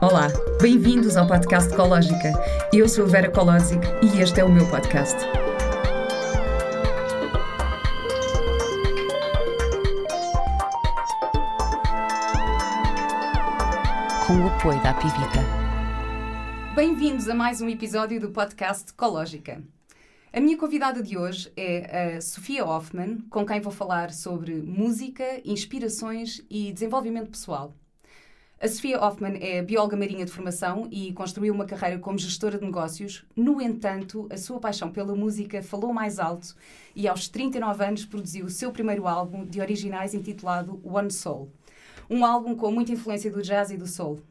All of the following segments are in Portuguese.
Olá, bem-vindos ao podcast Ecológica. Eu sou a Vera Colosic e este é o meu podcast. Com o apoio da Pivita. Bem-vindos a mais um episódio do podcast Ecológica. A minha convidada de hoje é a Sofia Hoffman, com quem vou falar sobre música, inspirações e desenvolvimento pessoal. A Sofia Hoffman é bióloga marinha de formação e construiu uma carreira como gestora de negócios. No entanto, a sua paixão pela música falou mais alto e aos 39 anos produziu o seu primeiro álbum de originais intitulado One Soul. Um álbum com muita influência do jazz e do soul.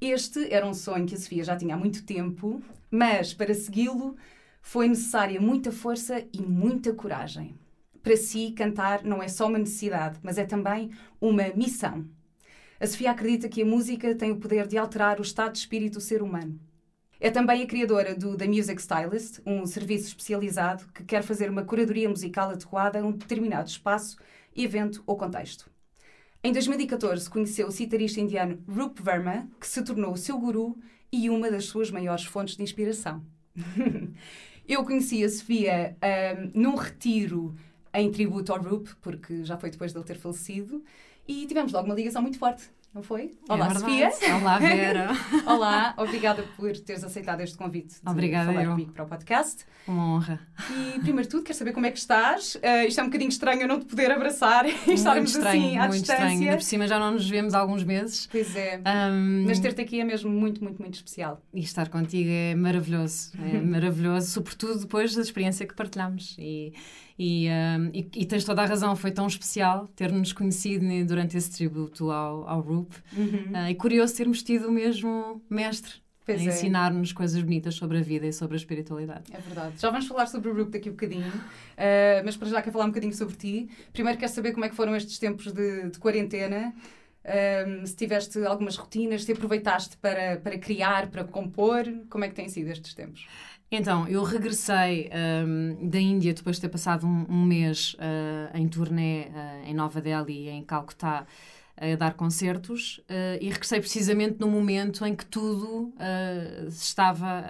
Este era um sonho que a Sofia já tinha há muito tempo, mas para segui-lo foi necessária muita força e muita coragem. Para si, cantar não é só uma necessidade, mas é também uma missão. A Sofia acredita que a música tem o poder de alterar o estado de espírito do ser humano. É também a criadora do The Music Stylist, um serviço especializado que quer fazer uma curadoria musical adequada a um determinado espaço, evento ou contexto. Em 2014, conheceu o citarista indiano Rup Verma, que se tornou o seu guru e uma das suas maiores fontes de inspiração. Eu conheci a Sofia um, num retiro em tributo ao Rup, porque já foi depois dele ter falecido, e tivemos logo uma ligação muito forte. Não foi? É Olá, Sofia. Olá, Vera. Olá, obrigada por teres aceitado este convite de obrigada falar eu. comigo para o podcast. Uma honra. E, primeiro de tudo, quero saber como é que estás. Uh, isto é um bocadinho estranho eu não te poder abraçar e muito estarmos estranho, assim à muito distância. estranho. Ainda por cima já não nos vemos há alguns meses. Pois é. Um, Mas ter-te aqui é mesmo muito, muito, muito especial. E estar contigo é maravilhoso. É maravilhoso, sobretudo depois da experiência que partilhamos. E, e, um, e, e, tens toda a razão, foi tão especial ter-nos conhecido né, durante esse tributo ao, ao RUP. Uhum. Uh, e curioso termos tido o mesmo mestre Pois a é. ensinar-nos coisas bonitas sobre a vida e sobre a espiritualidade. É verdade. Já vamos falar sobre o Rook daqui a bocadinho, uh, mas para já quero falar um bocadinho sobre ti. Primeiro quero saber como é que foram estes tempos de, de quarentena. Um, se tiveste algumas rotinas, se aproveitaste para, para criar, para compor, como é que têm sido estes tempos? Então, eu regressei um, da Índia depois de ter passado um, um mês uh, em turnê em Nova Delhi e em Calcutá a dar concertos uh, e regressei precisamente no momento em que tudo estava,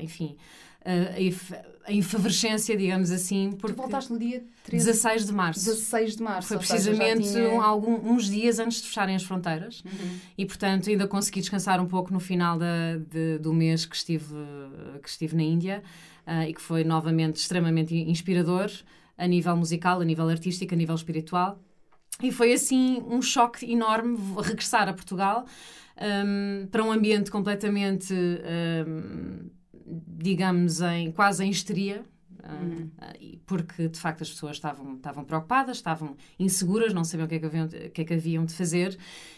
enfim, em efervescência, digamos assim. Porque tu voltaste no dia 13... 16 de março. 16 de março. Foi precisamente seja, tinha... algum, uns dias antes de fecharem as fronteiras uhum. e, portanto, ainda consegui descansar um pouco no final da, de, do mês que estive, que estive na Índia uh, e que foi novamente extremamente inspirador a nível musical, a nível artístico, a nível espiritual. E foi assim um choque enorme regressar a Portugal um, para um ambiente completamente, um, digamos, em, quase em histeria. Uhum. Uh, porque de facto as pessoas estavam, estavam preocupadas, estavam inseguras, não sabiam o que é que haviam, o que é que haviam de fazer,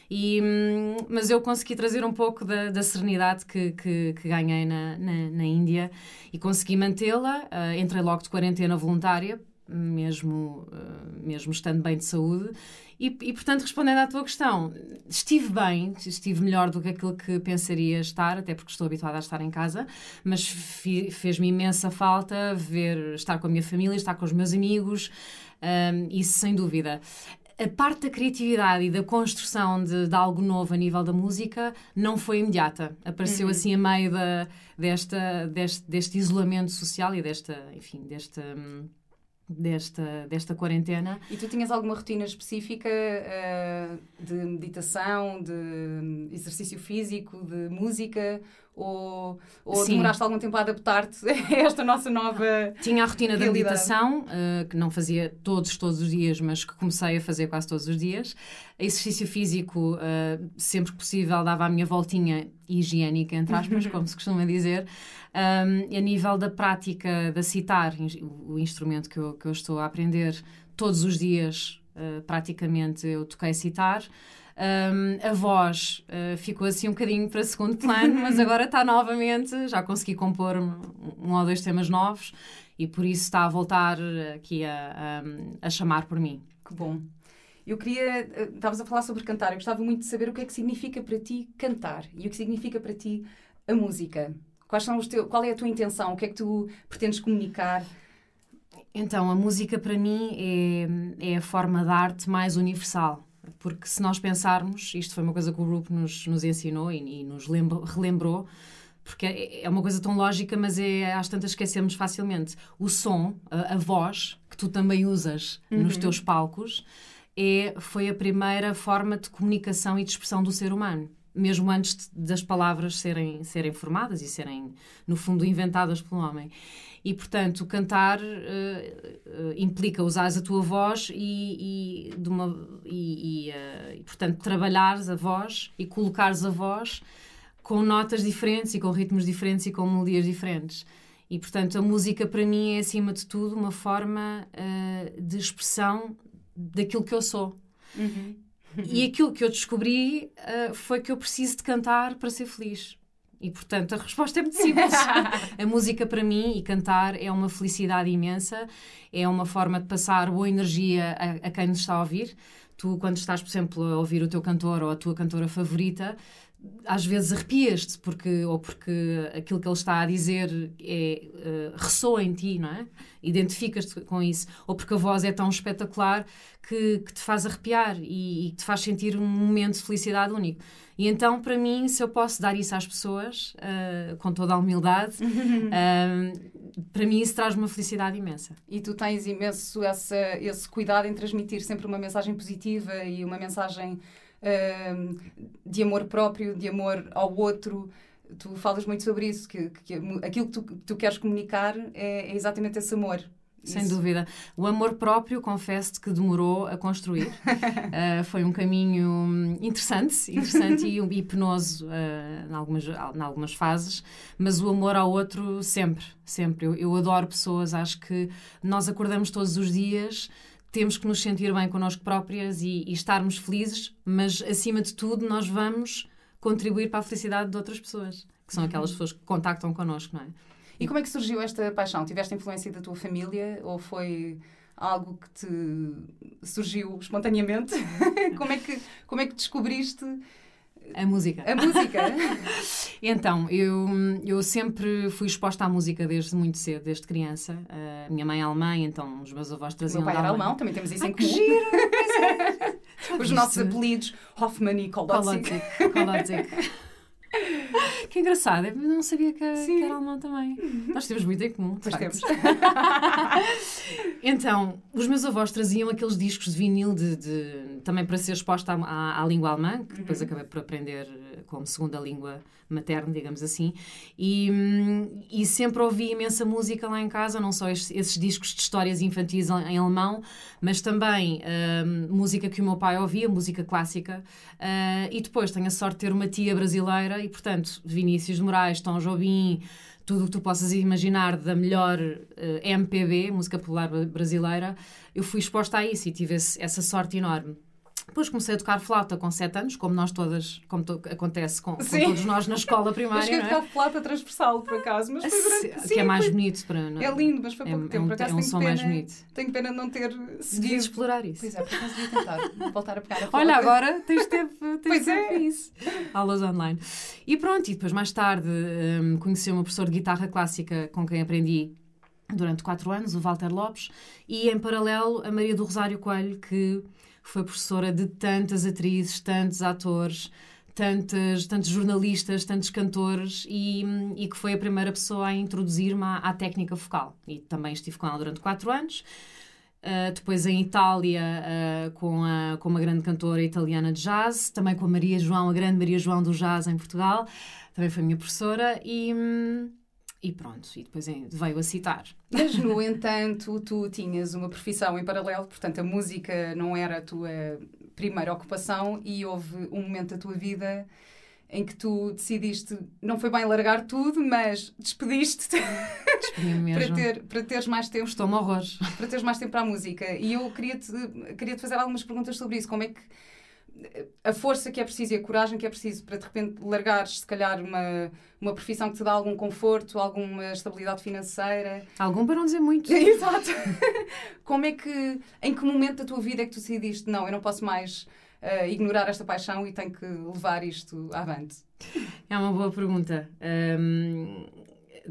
e, um, mas eu consegui trazer um pouco da, da serenidade que, que, que ganhei na, na, na, Índia e consegui mantê-la. Uh, entrei logo de quarentena voluntária mesmo, uh, mesmo estando bem de saúde. E, e, portanto, respondendo à tua questão, estive bem, estive melhor do que aquilo que pensaria estar, até porque estou habituada a estar em casa, mas fez-me imensa falta ver, estar com a minha família, estar com os meus amigos, um, isso sem dúvida. A parte da criatividade e da construção de, de, algo novo a nível da música não foi imediata. Apareceu Uhum. assim a meio da, desta, deste, deste isolamento social e desta, enfim, desta. hum, desta, desta quarentena. E tu tinhas alguma rotina específica uh, de meditação, de exercício físico, de música? Ou, ou demoraste algum tempo a adaptar-te a esta nossa nova. Tinha a rotina da realidade. meditação, uh, que não fazia todos, todos os dias, mas que comecei a fazer quase todos os dias. Exercício físico, uh, sempre que possível, dava a minha voltinha higiênica, entre aspas, como se costuma dizer. Um, a nível da prática da citar, o instrumento que eu, que eu estou a aprender, todos os dias, uh, praticamente, eu toquei citar. Um, a voz uh, ficou assim um bocadinho para segundo plano, mas agora está novamente, já consegui compor um, ou dois temas novos e por isso está a voltar aqui a, a, a chamar por mim. Que bom. Eu queria. Estavas a falar sobre cantar, eu gostava muito de saber o que é que significa para ti cantar e o que significa para ti a música. Quais são os teus, qual é a tua intenção? O que é que tu pretendes comunicar? Então, a música para mim é, é a forma de arte mais universal. Porque se nós pensarmos, isto foi uma coisa que o Rup nos, nos ensinou e, e nos lembrou, relembrou, porque é, é uma coisa tão lógica, mas é, às tantas esquecemos facilmente. O som, a, a voz, que tu também usas uhum. nos teus palcos, é, foi a primeira forma de comunicação e de expressão do ser humano mesmo antes das palavras serem, serem formadas e serem, no fundo, inventadas pelo homem. E, portanto, cantar uh, uh, implica usares a tua voz e, e, uma, e, uh, e, portanto, trabalhares a voz e colocares a voz com notas diferentes e com ritmos diferentes e com melodias diferentes. E, portanto, a música para mim é, acima de tudo, uma forma de expressão daquilo que eu sou. Uhum. E aquilo que eu descobri uh, foi que eu preciso de cantar para ser feliz. E, portanto, a resposta é muito simples. a música, para mim, e cantar é uma felicidade imensa, é uma forma de passar boa energia a, a quem nos está a ouvir. Tu, quando estás, por exemplo, a ouvir o teu cantor ou a tua cantora favorita, às vezes arrepias-te porque ou porque aquilo que ele está a dizer é, uh, ressoa em ti, não é? Identificas-te com isso, ou porque a voz é tão espetacular que, que te faz arrepiar e, e, te faz sentir um momento de felicidade único. E então, para mim, se eu posso dar isso às pessoas, uh, com toda a humildade, uh, para mim isso traz uma felicidade imensa. E tu tens imenso essa, esse cuidado em transmitir sempre uma mensagem positiva e uma mensagem de amor próprio, de amor ao outro. Tu falas muito sobre isso, que, que aquilo que tu, que tu queres comunicar é, é exatamente esse amor. Sem Isso. dúvida. O amor próprio, confesso-te que demorou a construir. uh, foi um caminho interessante, interessante e, e penoso uh, em, algumas, em algumas fases, mas o amor ao outro sempre, sempre. Eu, eu adoro pessoas, acho que nós acordamos todos os dias temos que nos sentir bem connosco próprias e, e, estarmos felizes, mas acima de tudo nós vamos contribuir para a felicidade de outras pessoas, que são aquelas uhum. pessoas que contactam connosco, não é? E como é que surgiu esta paixão? Tiveste influência da tua família ou foi algo que te surgiu espontaneamente? como é que como é que descobriste a música. A música? então, eu, eu sempre fui exposta à música desde muito cedo, desde criança. A uh, minha mãe é alemã, então os meus avós traziam. O meu pai era alemão, também temos isso Ai, em comum. Giro, os nossos apelidos, Hoffman e Kolodzik. Kolodzik. Que engraçado, eu não sabia que, que, era alemão também. Nós temos muito em comum, pois temos. então, os meus avós traziam aqueles discos de vinil de, de também para ser exposta à, à, língua alemã, que depois uhum. acabei por aprender como segunda língua materna, digamos assim, e, e sempre ouvi imensa música lá em casa, não só esses, esses discos de histórias infantis em, em alemão, mas também uh, música que o meu pai ouvia, música clássica, uh, e depois tenho a sorte de ter uma tia brasileira e, portanto, Vinícius de Moraes, Tom Jobim, tudo o que tu possas imaginar da melhor uh, eh, MPB, música popular brasileira, eu fui exposta a isso e tive esse, essa sorte enorme. Depois comecei a tocar flauta com 7 anos, como nós todas, como to, acontece com, com, todos nós na escola primária. Eu cheguei a tocar flauta transversal, por acaso, mas foi durante... Sim, que é mais bonito para não... É lindo, mas foi pouco é, tempo. É um, por acaso, é um som pena, mais bonito. Tenho pena de não ter seguido. explorar isso. Pois é, por acaso devia tentar voltar a pegar a flauta. Olha, agora tens tempo, tens pois tempo é. isso. Aulas online. E pronto, e depois mais tarde um, conheci uma professora de guitarra clássica com quem aprendi durante quatro anos, o Walter Lopes, e em paralelo a Maria do Rosário Coelho, que foi professora de tantas atrizes, tantos atores, tantos, tantos jornalistas, tantos cantores e, e que foi a primeira pessoa a introduzir-me à, à, técnica vocal. E também estive com ela durante quatro anos. Uh, depois em Itália, uh, com, a, com uma grande cantora italiana de jazz, também com a Maria João, a grande Maria João do jazz em Portugal, também foi minha professora. E. Hum, e pronto, e depois veio a citar. Mas, no entanto, tu tinhas uma profissão em paralelo, portanto, a música não era a tua primeira ocupação e houve um momento da tua vida em que tu decidiste, não foi bem largar tudo, mas despediste-te para, ter, para teres mais tempo. Estou-me horrores. Para teres mais tempo para a música. E eu queria-te queria -te fazer algumas perguntas sobre isso. Como é que a força que é preciso e a coragem que é preciso para de repente largares, se calhar, uma, uma profissão que te dá algum conforto, alguma estabilidade financeira. Algum para não dizer muito. Exato. Como é que, em que momento da tua vida é que tu decidiste, não, eu não posso mais uh, ignorar esta paixão e tenho que levar isto avante? É uma boa pergunta. Um,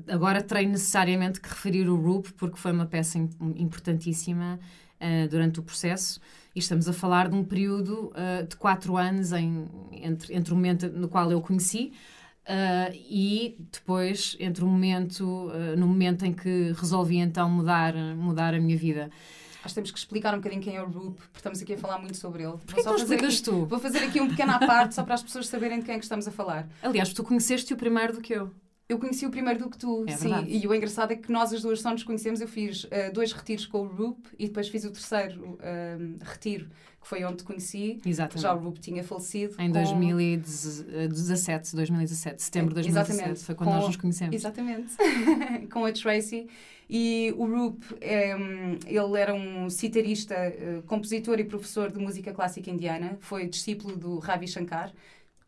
agora terei necessariamente que referir o RUP porque foi uma peça importantíssima uh, durante o processo E estamos a falar de um período uh, de quatro anos em, entre, entre o momento no qual eu o conheci uh, e depois entre o momento, uh, no momento em que resolvi então mudar, mudar a minha vida. Acho que temos que explicar um bocadinho quem é o Roop, porque estamos aqui a falar muito sobre ele. Porquê não explicas aqui, tu? Vou fazer aqui um pequeno à parte, só para as pessoas saberem de quem é que estamos a falar. Aliás, tu conheceste-o primeiro do que eu. Eu conheci o primeiro do que tu, é sim. Verdade. E o engraçado é que nós as duas só nos conhecemos. Eu fiz uh, dois retiros com o Roop e depois fiz o terceiro uh, retiro, que foi onde te conheci. Exatamente. Já o Roop tinha falecido. Em com... 2017, 2017, setembro de 2017. Exatamente. Foi quando com... nós nos conhecemos. Exatamente. com a Tracy. E o Roop, é, ele era um citarista, uh, compositor e professor de música clássica indiana. Foi discípulo do Ravi Shankar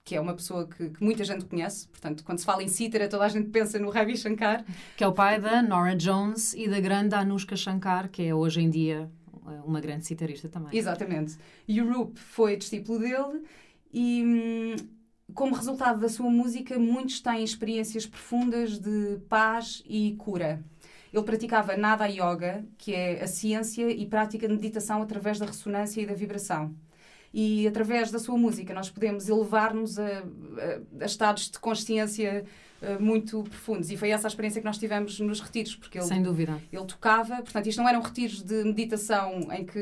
que é uma pessoa que, que, muita gente conhece. Portanto, quando se fala em cítara, toda a gente pensa no Ravi Shankar. Que é o pai da Nora Jones e da grande Anushka Shankar, que é hoje em dia uma grande citarista também. Exatamente. E o Roop foi discípulo dele e, hum, como resultado da sua música, muitos têm experiências profundas de paz e cura. Ele praticava Nada Yoga, que é a ciência e prática de meditação através da ressonância e da vibração e através da sua música nós podemos elevar-nos a, a, a, estados de consciência uh, muito profundos. E foi essa a experiência que nós tivemos nos retiros porque ele, sem dúvida. ele tocava portanto isto não eram retiros de meditação em que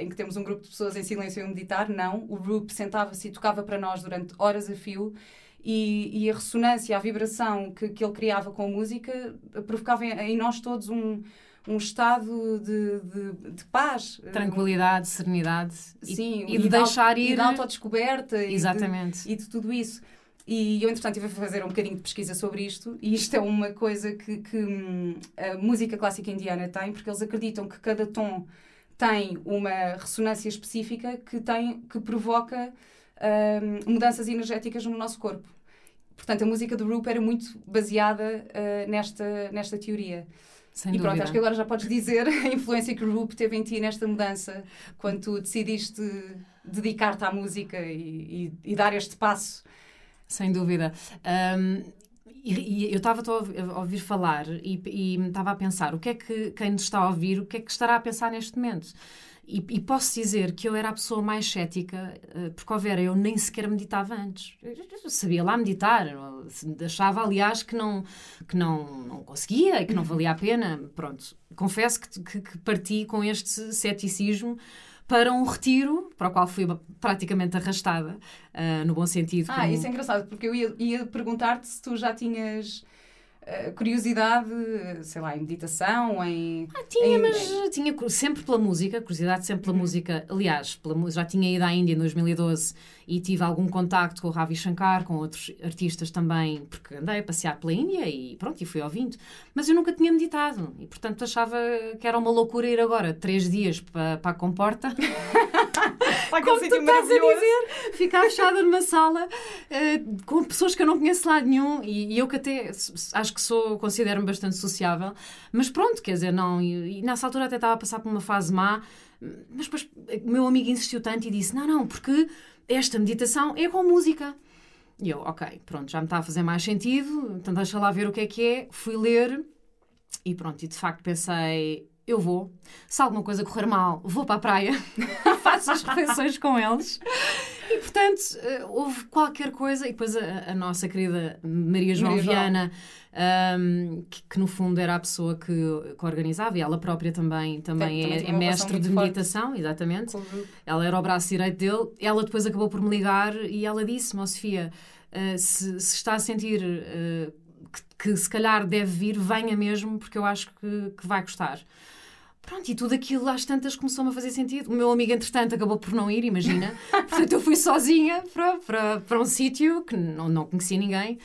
em que temos um grupo de pessoas em silêncio a meditar não. O grupo sentava-se e tocava para nós durante horas a fio e, e, a ressonância, a vibração que, que ele criava com a música provocava em, em nós todos um, um estado de, de, de paz. Tranquilidade, serenidade. Sim, e, e de deixar ir. E de autodescoberta. Exatamente. E de, e de tudo isso. E eu, entretanto, estive a fazer um bocadinho de pesquisa sobre isto, e isto é uma coisa que, que hum, a música clássica indiana tem, porque eles acreditam que cada tom tem uma ressonância específica que, tem, que provoca hum, mudanças energéticas no nosso corpo. Portanto, a música do Rup era muito baseada uh, nesta, nesta teoria. Sem e dúvida. pronto, acho que agora já podes dizer a influência que o Rup teve em ti nesta mudança, quando tu decidiste dedicar-te à música e, e, e, dar este passo. Sem dúvida. Um, e, e, eu estava a ouvir falar e estava a pensar o que é que quem nos está a ouvir, o que é que estará a pensar neste momento. E, e, posso dizer que eu era a pessoa mais cética, porque, ó Vera, eu nem sequer meditava antes. Eu sabia lá meditar, achava, aliás, que não, que não, não conseguia e que não valia a pena. Pronto, confesso que, que, que parti com este ceticismo para um retiro, para o qual fui praticamente arrastada, uh, no bom sentido. Ah, como... isso é engraçado, porque eu ia, ia perguntar-te se tu já tinhas curiosidade, sei lá, em meditação, em. Ah, tinha, em, mas em... tinha sempre pela música, curiosidade sempre pela uhum. música. Aliás, pela, já tinha ido à Índia em 2012 e tive algum contacto com o Ravi Shankar, com outros artistas também, porque andei a passear pela Índia e pronto, e fui ouvindo. Mas eu nunca tinha meditado e, portanto, achava que era uma loucura ir agora três dias para, para a comporta. Como tu estás a dizer, ficar fechada numa sala uh, com pessoas que eu não conheço lá nenhum e, e eu que até acho que sou, considero-me bastante sociável, mas pronto, quer dizer, não, e, e nessa altura até estava a passar por uma fase má, mas depois o meu amigo insistiu tanto e disse: não, não, porque esta meditação é com música. E eu, ok, pronto, já me está a fazer mais sentido, então deixa lá ver o que é que é. Fui ler e pronto, e de facto pensei, eu vou. Se alguma coisa correr mal, vou para a praia, faço as refeições com eles. E, portanto, eh, houve qualquer coisa. E depois a, a nossa querida Maria João Maria Viana, um, que, que, no fundo era a pessoa que, que organizava, e ela própria também, também Tem, é, também é mestre de meditação, forte. exatamente. Ela era o braço direito dele. Ela depois acabou por me ligar e ela disse-me, oh, Sofia, uh, se, se, está a sentir. Uh, que, que, se calhar deve vir, venha mesmo, porque eu acho que, que vai gostar. Pronto, e tudo aquilo às tantas começou-me a fazer sentido. O meu amigo, entretanto, acabou por não ir, imagina. Portanto, eu fui sozinha para, para, para um sítio que não, não conhecia ninguém.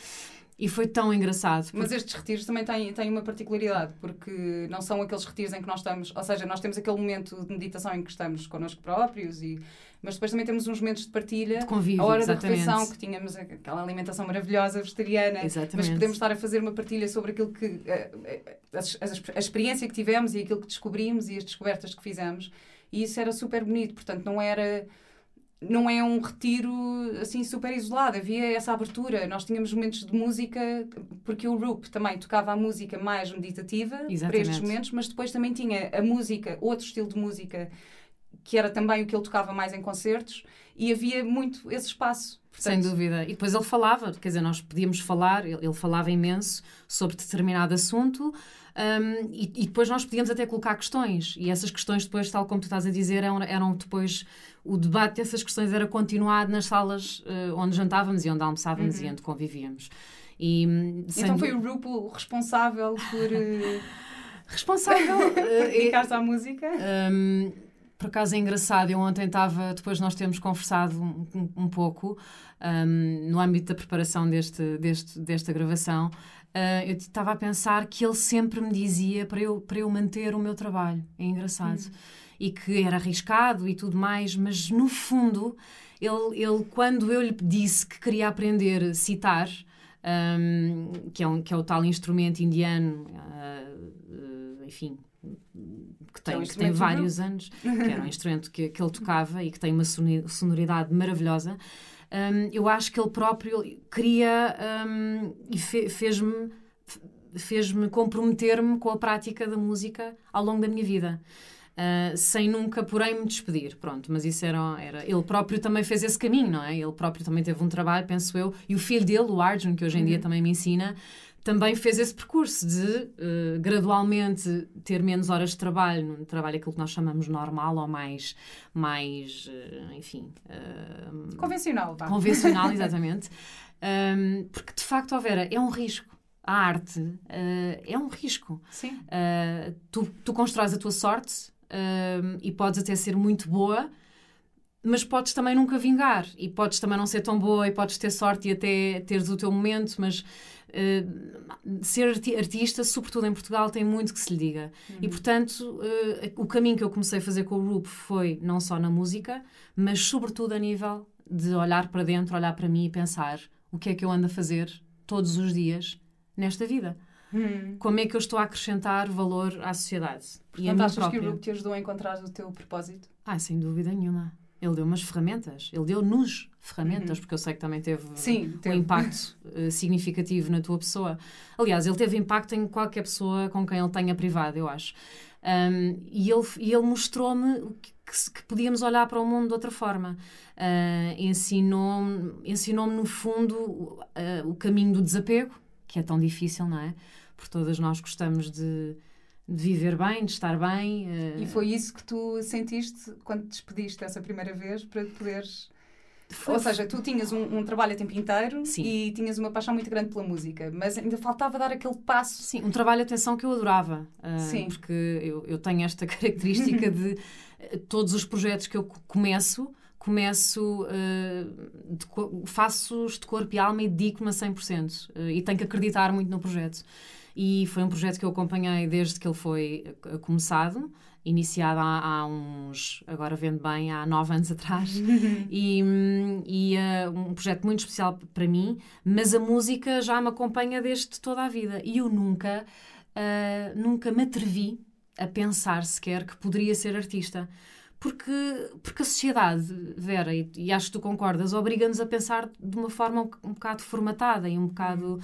E foi tão engraçado. Porque... Mas estes retiros também têm, têm uma particularidade, porque não são aqueles retiros em que nós estamos, ou seja, nós temos aquele momento de meditação em que estamos connosco próprios, e, mas depois também temos uns momentos de partilha. De convívio, a hora exatamente. da refeição, que tínhamos aquela alimentação maravilhosa vegetariana, exatamente. mas podemos estar a fazer uma partilha sobre aquilo que. A, a, a, experiência que tivemos e aquilo que descobrimos e as descobertas que fizemos. E isso era super bonito, portanto, não era não é um retiro assim super isolado, havia essa abertura. Nós tínhamos momentos de música, porque o Rup também tocava a música mais meditativa Exatamente. para estes momentos, mas depois também tinha a música, outro estilo de música que era também o que ele tocava mais em concertos, e havia muito esse espaço. Portanto... Sem dúvida. E depois ele falava, quer dizer, nós podíamos falar, ele, ele falava imenso sobre determinado assunto. Um, e, e, depois nós podíamos até colocar questões, e essas questões, depois, tal como tu estás a dizer, eram, eram depois o debate dessas questões era continuado nas salas uh, onde jantávamos e onde almoçávamos uhum. e onde convivíamos. E, então foi o grupo responsável por. Uh... responsável uh, dedicar-se à música? Um, por acaso é engraçado, eu ontem estava, depois nós temos conversado um, um, um pouco um, no âmbito da preparação deste, deste, desta gravação, uh, eu estava a pensar que ele sempre me dizia para eu, para eu manter o meu trabalho. É engraçado. Hum. E que era arriscado e tudo mais, mas no fundo, ele, ele quando eu lhe disse que queria aprender a citar, um, que, é um, que é o tal instrumento indiano, uh, uh, enfim, que tem, é um que tem vários anos, que era um instrumento que, que ele tocava e que tem uma sonoridade maravilhosa. Um, eu acho que ele próprio queria um, e fe, fez-me fez-me comprometer-me com a prática da música ao longo da minha vida. Uh, sem nunca, porém, me despedir. Pronto, mas isso era, era. Ele próprio também fez esse caminho, não é? Ele próprio também teve um trabalho, penso eu, e o filho dele, o Arjun, que hoje em uhum. dia também me ensina, também fez esse percurso de uh, gradualmente ter menos horas de trabalho, no trabalho aquilo que nós chamamos normal ou mais, mais uh, enfim... Uh, convencional, tá? Convencional, exatamente. um, porque, de facto, ó Vera, é um risco. A arte é um risco. Sim. tu, tu constróis a tua sorte e podes até ser muito boa, mas podes também nunca vingar e podes também não ser tão boa e podes ter sorte e até teres o teu momento, mas uh, ser artista, sobretudo em Portugal, tem muito que se lhe diga. Uhum. E portanto, uh, o caminho que eu comecei a fazer com o RUP foi não só na música, mas sobretudo a nível de olhar para dentro, olhar para mim e pensar o que é que eu ando a fazer todos os dias nesta vida. Hum. Como é que eu estou a acrescentar valor à sociedade? Portanto, e a achas própria. que o RUP te ajudou a encontrar o teu propósito? Ah, sem dúvida nenhuma. Ele deu umas ferramentas, ele deu-nos ferramentas, uhum. porque eu sei que também teve, Sim, teve. um impacto uh, significativo na tua pessoa. Aliás, ele teve impacto em qualquer pessoa com quem ele tenha privado, eu acho. Um, e ele, e ele mostrou-me que, que, que, podíamos olhar para o mundo de outra forma. Uh, ensinou-me, ensinou no fundo, uh, o caminho do desapego, que é tão difícil, não é? Porque todas nós gostamos de de viver bem, de estar bem. Uh... E foi isso que tu sentiste quando te despediste essa primeira vez para poderes. Foi... Ou seja, tu tinhas um, um, trabalho a tempo inteiro Sim. e tinhas uma paixão muito grande pela música, mas ainda faltava dar aquele passo. Sim, um trabalho de atenção que eu adorava. Uh, Sim. Porque eu, eu tenho esta característica de uh, todos os projetos que eu começo, começo, uh, de, faço-os de corpo e alma e dedico-me a 100%. Uh, e tenho que acreditar muito no projeto e foi um projeto que eu acompanhei desde que ele foi eh, começado, iniciado há, há uns, agora vendo bem, há nove anos atrás, e, e uh, um projeto muito especial para mim, mas a música já me acompanha desde toda a vida. E eu nunca, uh, nunca me atrevi a pensar sequer que poderia ser artista. Porque, porque a sociedade, Vera, e, e acho que tu concordas, obriga-nos a pensar de uma forma um, um bocado formatada e um bocado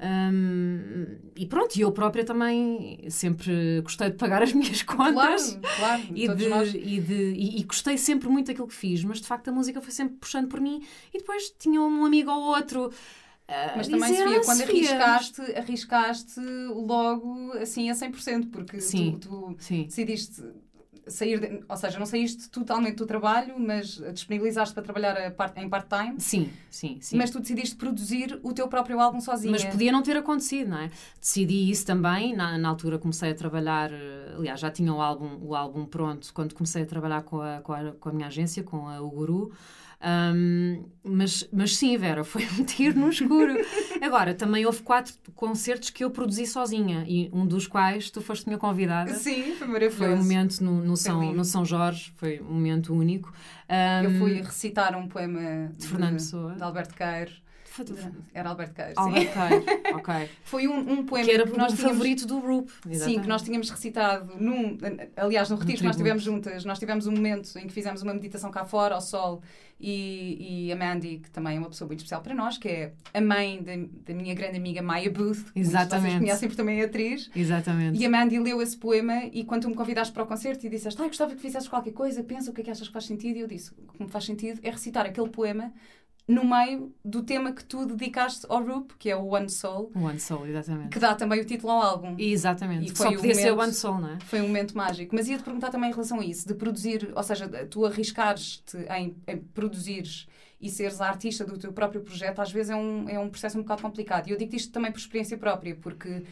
um, e pronto, eu própria também sempre gostei de pagar as minhas contas. Claro, claro. E, de, nós... e, de, e, e, gostei sempre muito daquilo que fiz, mas de facto a música foi sempre puxando por mim. E depois tinha um amigo ou outro. Mas também, dizer, Sofia, quando Sofia. arriscaste, arriscaste logo assim a 100%, porque sim, tu, tu sim. decidiste sair, de, ou seja, não saíste totalmente do trabalho, mas disponibilizaste para trabalhar part, em part-time. Sim, sim, sim. Mas tu decidiste produzir o teu próprio álbum sozinha. Mas podia não ter acontecido, não é? Decidi isso também, na, na altura comecei a trabalhar, eh, aliás, já tinha o álbum, o álbum pronto quando comecei a trabalhar com a, com a, com a minha agência, com a Uguru. Um, mas, mas sim, Vera, foi um tiro no escuro. Agora, também houve quatro concertos que eu produzi sozinha e um dos quais tu foste minha convidada. Sim, foi maravilhoso. Foi um momento no, no, São, no São Jorge, foi um momento único. Um, eu fui recitar um poema de, de Fernando Pessoa, de Alberto Queiro. Era Alberto. Alberto Queiro, ok. Foi um, um poema que era que o tínhamos, favorito do Rup. Sim, que nós tínhamos recitado num. Aliás, no retiro que nós tivemos juntas, nós tivemos um momento em que fizemos uma meditação cá fora, ao sol, e, e a Mandy, que também é uma pessoa muito especial para nós, que é a mãe da minha grande amiga Maya Booth. Exatamente. Vocês conhecem porque também é atriz. Exatamente. E a Mandy leu esse poema e quando tu me convidaste para o concerto e disseste, ah, gostava que fizesses qualquer coisa, pensa o que é que achas que faz sentido. E eu disse, o que me faz sentido é recitar aquele poema no meio do tema que tu dedicaste ao Roop, que é o One Soul. One Soul, exatamente. Que dá também o título ao álbum. Exatamente. E Só podia momento, ser One Soul, não é? Foi um momento mágico. Mas ia-te perguntar também em relação a isso, de produzir, ou seja, tu arriscares-te em, em produzires e seres a artista do teu próprio projeto, às vezes é um, é um processo um bocado complicado. E eu digo isto também por experiência própria, porque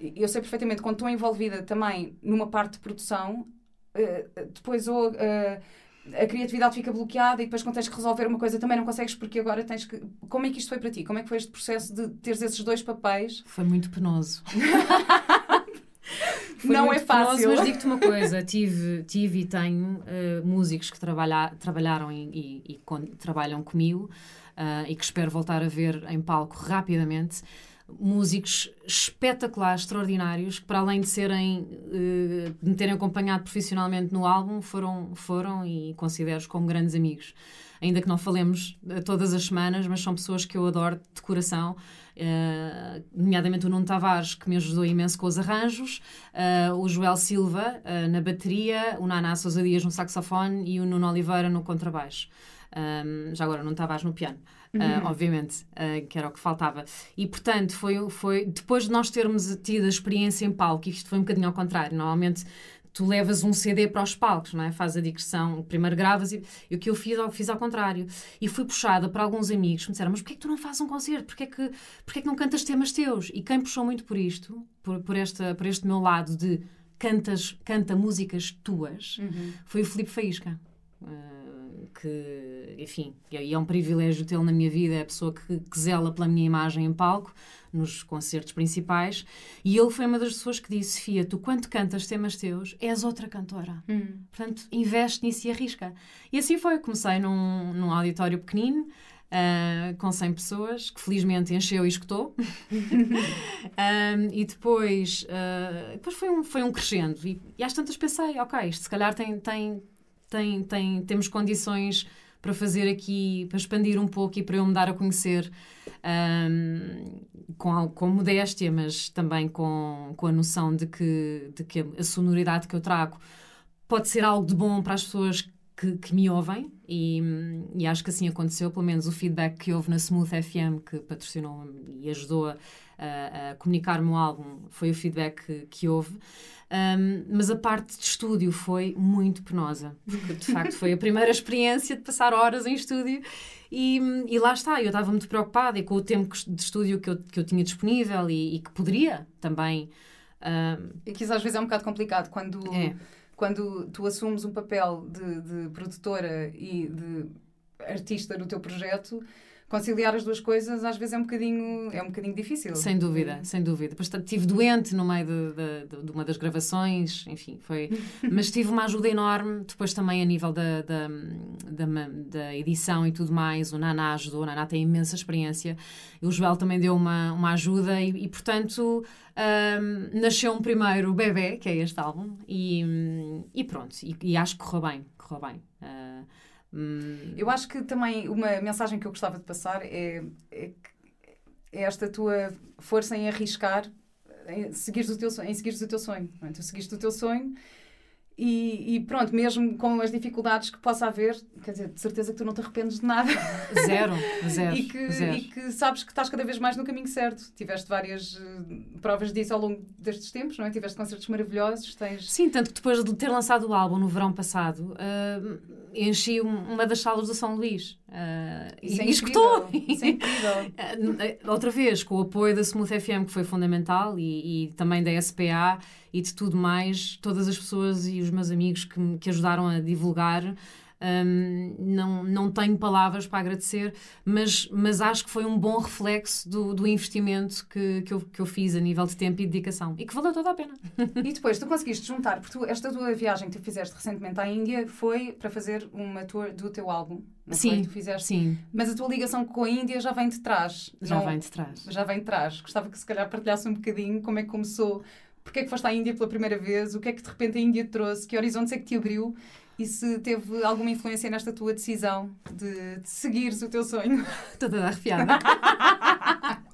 eu sei perfeitamente, quando estou envolvida também numa parte de produção, uh, depois ou. Uh, a criatividade fica bloqueada e depois quando tens que resolver uma coisa também não consegues porque agora tens que... Como é que isto foi para ti? Como é que foi este processo de teres esses dois papéis? Foi muito penoso. Foi não é fácil. Penoso, mas digo-te uma coisa: tive, tive e tenho uh, músicos que trabalha, trabalharam e, e, e con, trabalham comigo uh, e que espero voltar a ver em palco rapidamente músicos espetaculares, extraordinários, que para além de serem uh, de me terem acompanhado profissionalmente no álbum, foram, foram e considero-os como grandes amigos. Ainda que não falemos uh, todas as semanas, mas são pessoas que eu adoro de coração. Uh, nomeadamente o Nuno Tavares, que me ajudou imenso com os arranjos, uh, o Joel Silva uh, na bateria, o Naná Sousa Dias no saxofone e o Nuno Oliveira no contrabaixo. Um, já agora não Tavares no piano. Uh, uhum. obviamente, uh, que era o que faltava. E, portanto, foi, foi depois de nós termos tido a experiência em palco, isto foi um bocadinho ao contrário, normalmente tu levas um CD para os palcos, não é? Faz a digressão, primeiro gravas e, e o que eu fiz, eu fiz ao contrário. E fui puxada para alguns amigos que me disseram, mas porquê é que tu não fazes um concerto? Porquê é que, porquê é que não cantas temas teus? E quem puxou muito por isto, por, por, esta, por este meu lado de cantas, canta músicas tuas, uhum. foi o Filipe Faísca. Uh, que, enfim, e é um privilégio tê-lo na minha vida, é a pessoa que, que zela pela minha imagem em palco, nos concertos principais, e ele foi uma das pessoas que disse: Sofia, tu quando cantas temas teus, és outra cantora. Hum. Portanto, investe nisso e arrisca. E assim foi. Comecei num, num auditório pequenino. Uh, com 100 pessoas, que felizmente encheu e escutou. um, e depois, uh, depois foi, um, foi um crescendo. E, e às tantas pensei, ok, isto se calhar tem, tem, tem, tem, temos condições para fazer aqui, para expandir um pouco e para eu me dar a conhecer um, com, com modéstia, mas também com, com a noção de que, de que a sonoridade que eu trago pode ser algo de bom para as pessoas que, que, me ouvem e, e, acho que assim aconteceu, pelo menos o feedback que houve na Smooth FM, que patrocinou e ajudou a, a, a comunicar-me o álbum, foi o feedback que, que houve. Um, mas a parte de estúdio foi muito penosa, porque de facto foi a primeira experiência de passar horas em estúdio e, e lá está, eu estava muito preocupada e com o tempo de estúdio que eu, que eu tinha disponível e, e que poderia também. Um... E que isso às vezes é um bocado complicado quando, é. Quando tu assumes um papel de, de produtora e de artista no teu projeto conciliar as duas coisas às vezes é um bocadinho, é um bocadinho difícil. Sem dúvida, sem dúvida. Depois estive doente no meio de, de, de, uma das gravações, enfim, foi. Mas tive uma ajuda enorme, depois também a nível da, da, da, da edição e tudo mais. O Naná ajudou, o Naná tem imensa experiência. E o Joel também deu uma, uma ajuda e, e portanto. Um, nasceu um primeiro bebê, que é este álbum, e, e pronto, e, e acho que correu bem, correu bem. Uh, Hum. Eu acho que também uma mensagem que eu gostava de passar é, é, é esta tua força em arriscar, em seguires o teu, em seguires o teu sonho. Tu seguiste o teu sonho e, e, pronto, mesmo com as dificuldades que possa haver, quer dizer, de certeza que tu não te arrependes de nada. Zero, zero. e, que, zero. e que sabes que estás cada vez mais no caminho certo. Tiveste várias uh, provas disso ao longo destes tempos, não é? Tiveste concertos maravilhosos. Tens... Sim, tanto que depois de ter lançado o álbum no verão passado, uh, enchi uma das salas do São Luís. Uh, e, é escutou. Isso é incrível. Outra vez, com o apoio da Smooth FM, que foi fundamental, e, e também da SPA e de tudo mais, todas as pessoas e os meus amigos que, que ajudaram a divulgar. Um, não, não tenho palavras para agradecer, mas, mas acho que foi um bom reflexo do, do investimento que, que, eu, que eu fiz a nível de tempo e dedicação e que valeu toda a pena. E depois tu conseguiste juntar, porque tu, esta tua viagem que tu fizeste recentemente à Índia foi para fazer uma tour do teu álbum. Não sim, tu fizeste? sim. Mas a tua ligação com a Índia já vem de trás. Já não, vem de trás. Já vem de trás. Gostava que se calhar partilhasse um bocadinho como é que começou porque é que foste à Índia pela primeira vez, o que é que de repente a Índia te trouxe, que horizontes é que te abriu e se teve alguma influência nesta tua decisão de, de seguires o teu sonho. Estou toda arrepiada.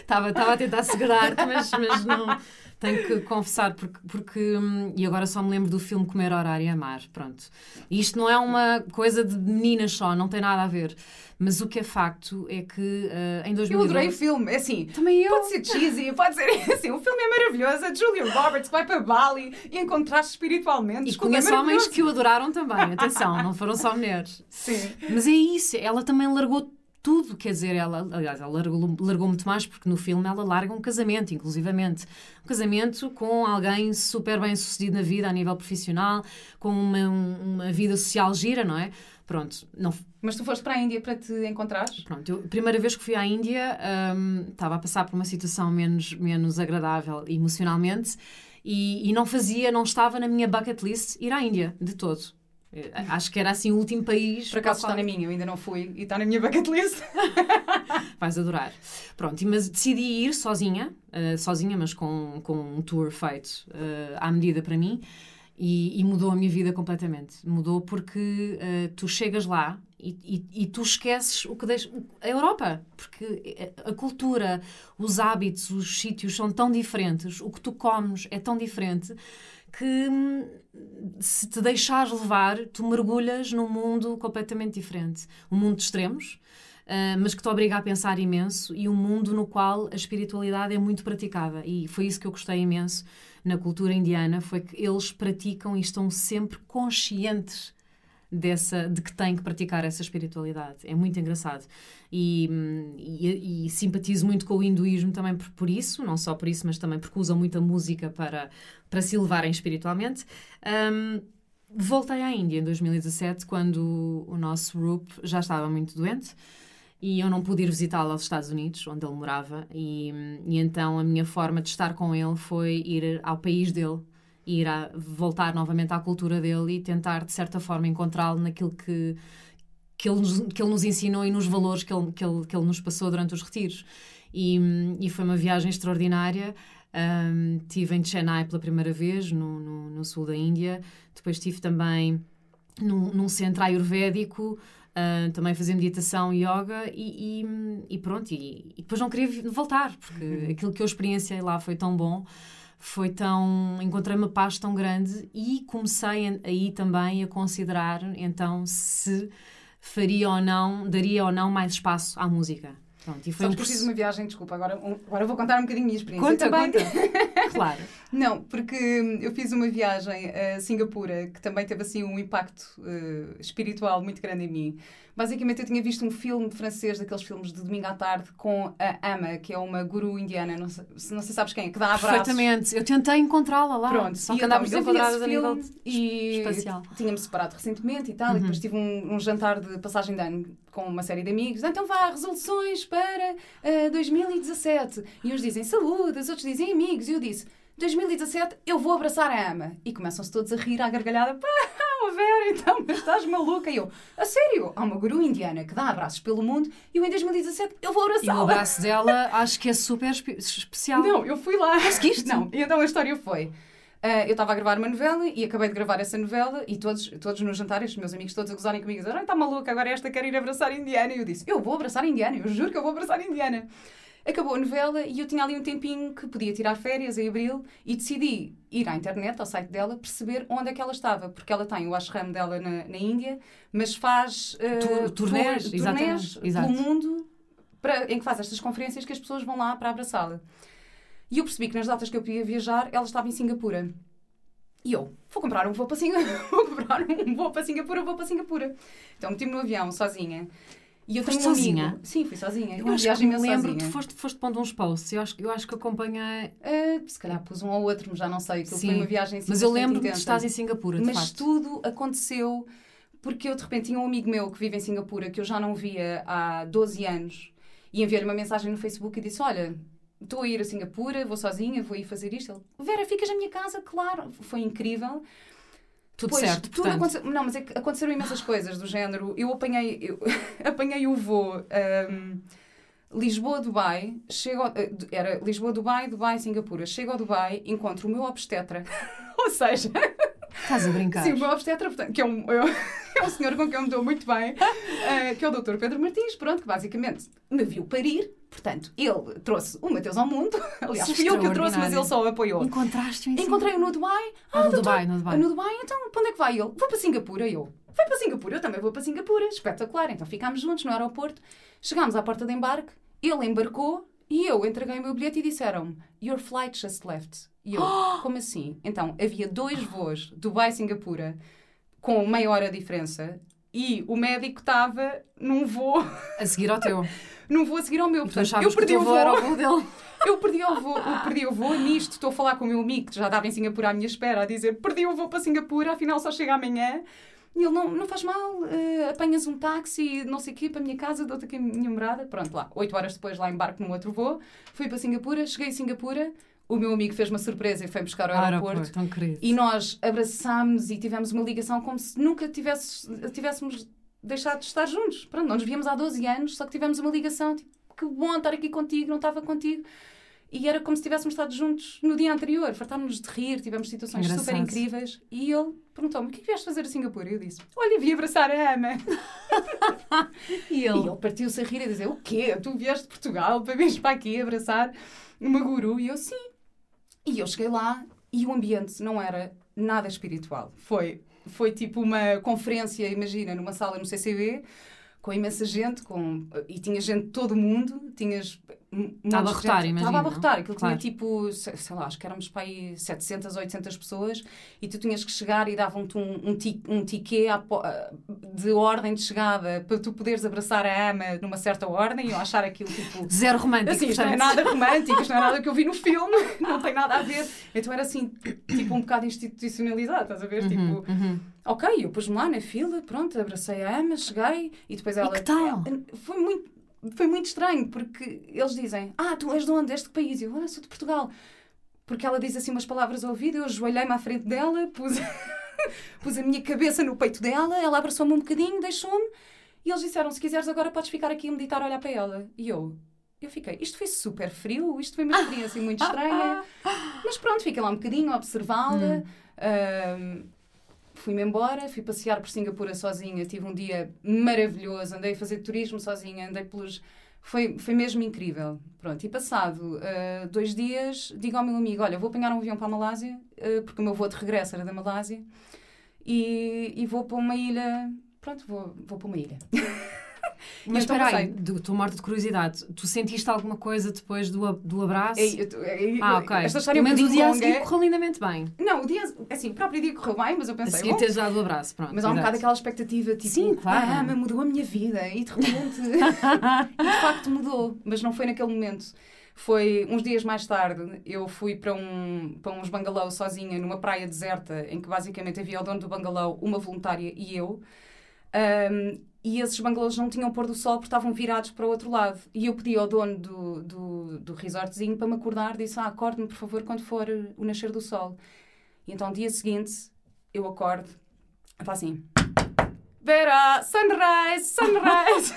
Estava a tentar segurar-te, mas, mas não. Tenho que confessar, porque, porque. hum, E agora só me lembro do filme Comer Horário e Amar. Pronto. Isto não é uma coisa de meninas só, não tem nada a ver. Mas o que é facto é que eh, em Eu 2012. adorei o filme. É assim, Também eu. pode ser cheesy, pode ser assim. O filme é maravilhoso. A Julia Roberts que vai para Bali e encontrar-se espiritualmente. E Desculpa, conheço é homens que o adoraram também, atenção, não foram só mulheres. Sim. Mas é isso, ela também largou tudo, quer dizer, ela, aliás, ela largou, largou muito mais, porque no filme ela larga um casamento, inclusivamente. Um casamento com alguém super bem sucedido na vida, a nível profissional, com uma, um- uma vida social gira, não é? Pronto, não, Mas tu foste para a Índia para te encontrares? Pronto, eu, primeira vez que fui à Índia hum, estava a passar por uma situação menos, menos agradável emocionalmente e, e não fazia, não estava na minha bucket list ir à Índia, de todo. Eh, Acho que era assim o último país. Por acaso está na minha, eu ainda não fui e está na minha bucket list. Vais adorar. Pronto, mas decidi ir sozinha, eh, sozinha, mas com, com um tour feito eh, à medida para mim e, e mudou a minha vida completamente. Mudou porque eh, tu chegas lá e, e- e tu esqueces o que deixa. a Europa, porque a cultura, os hábitos, os sítios são tão diferentes, o que tu comes é tão diferente que hum, se te deixares levar, tu mergulhas num mundo completamente diferente. Um mundo de extremos, ah, mas que te obriga a pensar imenso e um mundo no qual a espiritualidade é muito praticada. E foi isso que eu gostei imenso na cultura indiana, foi que eles praticam e estão sempre conscientes dessa, de que têm que praticar essa espiritualidade. É muito engraçado. E, hum, e, e simpatizo muito com o hinduísmo também por, por isso, não só por isso, mas também porque usam muita música para, para se elevarem espiritualmente. Hum, voltei à Índia em 2017, quando o nosso Roop já estava muito doente e eu não pude ir visitá-lo aos Estados Unidos, onde ele morava, e, e então a minha forma de estar com ele foi ir ao país dele, ir a voltar novamente à cultura dele e tentar, de certa forma, encontrá-lo naquilo que, que, ele nos, que ele nos ensinou e nos valores que ele, que ele, que ele nos passou durante os retiros. E, e foi uma viagem extraordinária. Um, estive em Chennai pela primeira vez, no, no, no sul da Índia. Depois estive também num, num centro ayurvédico, uh, também fazer meditação e yoga e, e, e pronto. E, e, depois não queria voltar, porque Uhum. aquilo que eu experienciei lá foi tão bom, foi tão. encontrei uma paz tão grande e comecei aí também a considerar então se faria ou não, daria ou não mais espaço à música. Pronto, e foi Sabes um fiz processo- uma viagem, desculpa, agora, um- agora vou contar um bocadinho a minha experiência Conta, também. conta. claro. Não, porque hum, eu fiz uma viagem a Singapura que também teve assim um impacto eh, espiritual muito grande em mim. Basicamente, eu tinha visto um filme francês, daqueles filmes de domingo à tarde, com a Ama, que é uma guru indiana, não sei, se- não sei se sabes quem é, que dá abraços. Perfeitamente. Eu tentei encontrá-la lá. Pronto, só que enquadradas esse a nível e espacial. Tinha-me separado recentemente e tal, e depois tive um, um jantar de passagem de ano com uma série de amigos. Então vá, resoluções para ah, 2017. E uns dizem saúde, os outros dizem amigos. E eu disse, 2017 eu vou abraçar a ama. E começam-se todos a rir à gargalhada. Pá, Vera, então, mas estás maluca? E eu, a sério? Há uma guru indiana que dá abraços pelo mundo e eu em 2017 eu vou E o abraçá-la. abraço dela acho que é super espe- especial. Não, eu fui lá. Conseguiste? Não, e então a história foi. ah, eu estava a gravar uma novela e acabei de gravar essa novela e todos, todos no jantar, os meus amigos todos a gozarem comigo, a dizer, "Ai, está maluca, agora esta quer ir abraçar a Indiana. E eu disse, eu vou abraçar a Indiana, eu juro que eu vou abraçar a Indiana. Acabou a novela e eu tinha ali um tempinho que podia tirar férias em abril e decidi ir à internet, ao site dela, perceber onde é que ela estava, porque ela tem o ashram dela na, na Índia, mas faz Tu- turnés, tour- exatamente, turnés exato. pelo mundo para, em que faz estas conferências que as pessoas vão lá para abraçá-la. E eu percebi que nas datas que eu podia viajar, ela estava em Singapura. E eu, vou comprar um voo para Singapura, vou comprar um voo para Singapura, vou para Singapura. Então meti-me no avião sozinha. E eu Foste sozinha? amigo. Sim, fui sozinha. Eu Uma acho que me lembro, sozinha. tu foste, foste pondo uns posts. Eu acho, eu acho que acompanhei. Ah, se calhar pus um ou outro, mas já não sei. Aquilo foi Sim, uma viagem assim, Mas eu de intensa. estás em Singapura, Mas facto. tudo aconteceu porque eu de repente tinha um amigo meu que vive em Singapura que eu já não via há 12 anos e enviei-lhe uma mensagem no Facebook e disse: Olha, estou a ir a Singapura, vou sozinha, vou ir fazer isto. Ele, Vera, ficas na minha casa? Claro, foi incrível. Tudo Depois, certo, tudo aconteceu. Não, mas é que aconteceram imensas coisas do género. Eu apanhei, eu apanhei o voo. ahm, Lisboa-Dubai, chego, ao- eh, era Lisboa-Dubai, Dubai-Singapura. Chego ao Dubai, encontro o meu obstetra. Ou seja, Estás a brincar. Sim, o meu obstetra, portanto, que é um, é um senhor com quem eu me dou muito bem, eh, que é o Dr. Pedro Martins, pronto, que basicamente me viu parir Portanto, ele trouxe o Mateus ao mundo. Aliás, Isso fui eu que o trouxe, mas ele só apoiou. Encontraste-o em Encontrei-o no Dubai. Ah, no doutor, Dubai, no Dubai. No Dubai, então, para onde é que vai ele? Vou para Singapura, eu. Vai para Singapura, eu também vou para Singapura. Espetacular. Então ficámos juntos no aeroporto. Chegámos à porta de embarque, ele embarcou e eu entreguei o meu bilhete e disseram-me: Your flight just left. E eu, como assim? Então, havia dois voos, Dubai-Singapura, com meia hora de diferença. E o médico estava num voo, A seguir ao teu. num voo a seguir ao meu. Portanto, eu perdi o voo era o voo dele. Eu perdi o voo, eu perdi o voo nisto. Estou a falar com o meu amigo que já estava em Singapura à minha espera, a dizer perdi o voo para Singapura, afinal só chega amanhã. E ele, não, não faz mal, eh, apanhas um táxi, não sei o quê, para a minha casa, dou-te aqui a minha morada. Pronto, lá. Oito horas depois lá embarco num outro voo. Fui para Singapura, cheguei a Singapura. O meu amigo fez uma surpresa e foi buscar ao aeroporto. tão querido. E nós abraçámos e tivemos uma ligação como se nunca tivesses, tivéssemos deixado de estar juntos. Pronto, não nos víamos há 12 anos, só que tivemos uma ligação. Tipo, que bom estar aqui contigo, não estava contigo. E era como se tivéssemos estado juntos no dia anterior. Fartámos-nos de rir, tivemos situações Engraçado. super incríveis. E ele perguntou-me: o que é que vieste fazer a Singapura? E eu disse: Olha, vim abraçar a Ama. E E ele partiu-se a rir e dizer: O quê? Tu vieste de Portugal para vir para aqui abraçar uma guru? E eu: Sim. E eu cheguei lá e o ambiente não era nada espiritual. Foi, foi tipo uma conferência, imagina, numa sala no CCB, com imensa gente, com, e tinha gente de todo o mundo, tinhas. Estava a gente. imagino, Estava a abarrotar, aquilo Claro. tinha tipo, sei, sei lá, acho que éramos para aí 700, 800 pessoas, e tu tinhas que chegar e davam-te um, um, ti, um tiquê à de ordem de chegada para tu poderes abraçar a ama numa certa ordem, e eu achar aquilo tipo. Zero romântico, Assim, isto não é nada romântico, isto não é nada que eu vi no filme, não tem nada a ver. Então era assim, tipo um bocado institucionalizado, estás a ver? Tipo, Uhum. Ok, eu pus-me lá na fila, pronto, abracei a Ama, cheguei e depois ela. que tal? Foi muito, foi muito estranho, porque eles dizem: Ah, tu és de onde? És de que país? E Eu, ah, sou de Portugal. Porque ela diz assim umas palavras ao ouvido, eu ajoelhei-me à frente dela, pus, pus a minha cabeça no peito dela, ela abraçou-me um bocadinho, deixou-me, e eles disseram: Se quiseres, agora podes ficar aqui a meditar, a olhar para ela. E eu. Eu fiquei, isto foi super frio, isto foi uma experiência muito estranha. Mas pronto, fiquei lá um bocadinho a observá-la. Ahm, Fui-me embora, fui passear por Singapura sozinha, tive um dia maravilhoso, andei a fazer turismo sozinha, andei pelos. Foi, foi mesmo incrível. Pronto, e passado ah, dois dias, digo ao meu amigo: Olha, vou apanhar um avião para a Malásia, ah, porque o meu voo de regresso era da Malásia, e, e vou para uma ilha. Pronto, vou, vou para uma ilha. Mas espera aí, do- estou morta de curiosidade. Tu sentiste alguma coisa depois do, a- do abraço? Eu tô- ei, ah, ok. Esta história é um Pelo menos o bocadinho dia a longa. seguir correu lindamente bem. Não, o dia, assim, o próprio dia correu bem, mas eu A pensei, seguir bom, teres dado o abraço, pronto. Mas há um bocado aquela expectativa, tipo, Sim, claro. ah, mas mudou a minha vida e de repente. e de facto mudou, mas não foi naquele momento. Foi uns dias mais tarde, eu fui para, um, para uns bangalôs sozinha numa praia deserta, em que basicamente havia o dono do bangalô, uma voluntária e eu. Ahm, e esses bangalôs não tinham pôr do sol porque estavam virados para o outro lado. E eu pedi ao dono do, do, do resortzinho para me acordar, disse: Ah, acorde-me por favor quando for o nascer do sol. E então, dia seguinte, eu acordo, está assim: Vera, sunrise, sunrise.